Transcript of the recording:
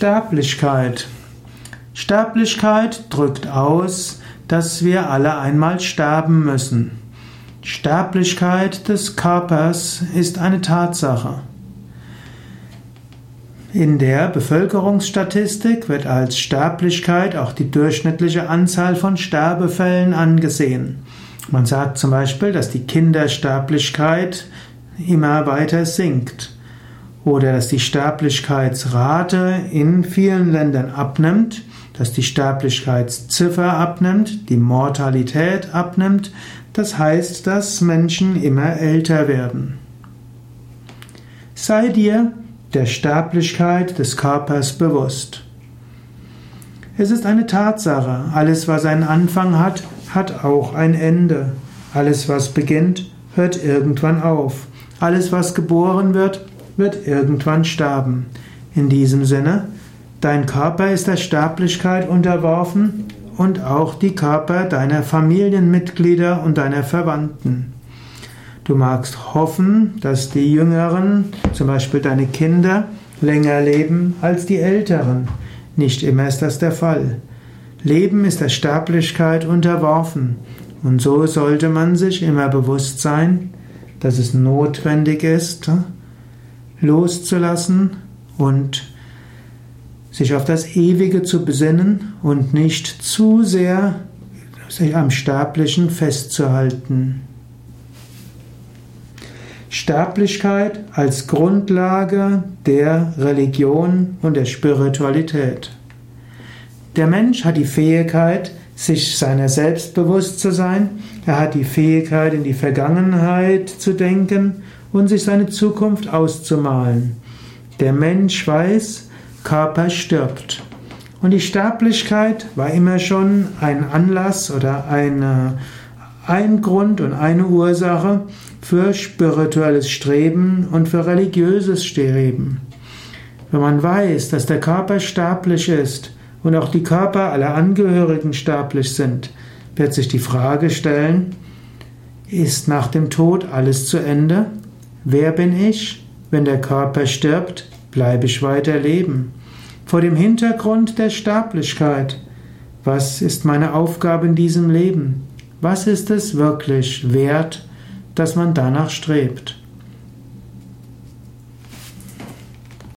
Sterblichkeit. Sterblichkeit drückt aus, dass wir alle einmal sterben müssen. Sterblichkeit des Körpers ist eine Tatsache. In der Bevölkerungsstatistik wird als Sterblichkeit auch die durchschnittliche Anzahl von Sterbefällen angesehen. Man sagt zum Beispiel, dass die Kindersterblichkeit immer weiter sinkt oder dass die Sterblichkeitsrate in vielen Ländern abnimmt, dass die Sterblichkeitsziffer abnimmt, die Mortalität abnimmt, das heißt, dass Menschen immer älter werden. Sei dir der Sterblichkeit des Körpers bewusst. Es ist eine Tatsache, alles was einen Anfang hat, hat auch ein Ende. Alles was beginnt, hört irgendwann auf. Alles was geboren wird, wird irgendwann sterben. In diesem Sinne, dein Körper ist der Sterblichkeit unterworfen und auch die Körper deiner Familienmitglieder und deiner Verwandten. Du magst hoffen, dass die Jüngeren, zum Beispiel deine Kinder, länger leben als die Älteren. Nicht immer ist das der Fall. Leben ist der Sterblichkeit unterworfen. Und so sollte man sich immer bewusst sein, dass es notwendig ist, loszulassen und sich auf das Ewige zu besinnen und nicht zu sehr sich am Sterblichen festzuhalten. Sterblichkeit als Grundlage der Religion und der Spiritualität. Der Mensch hat die Fähigkeit, sich seiner selbst bewusst zu sein, er hat die Fähigkeit, in die Vergangenheit zu denken und sich seine Zukunft auszumalen. Der Mensch weiß, Körper stirbt. Und die Sterblichkeit war immer schon ein Anlass oder eine, ein Grund und eine Ursache für spirituelles Streben und für religiöses Streben. Wenn man weiß, dass der Körper sterblich ist und auch die Körper aller Angehörigen sterblich sind, wird sich die Frage stellen, ist nach dem Tod alles zu Ende? Wer bin ich? Wenn der Körper stirbt, bleibe ich weiter leben. Vor dem Hintergrund der Sterblichkeit, was ist meine Aufgabe in diesem Leben? Was ist es wirklich wert, dass man danach strebt?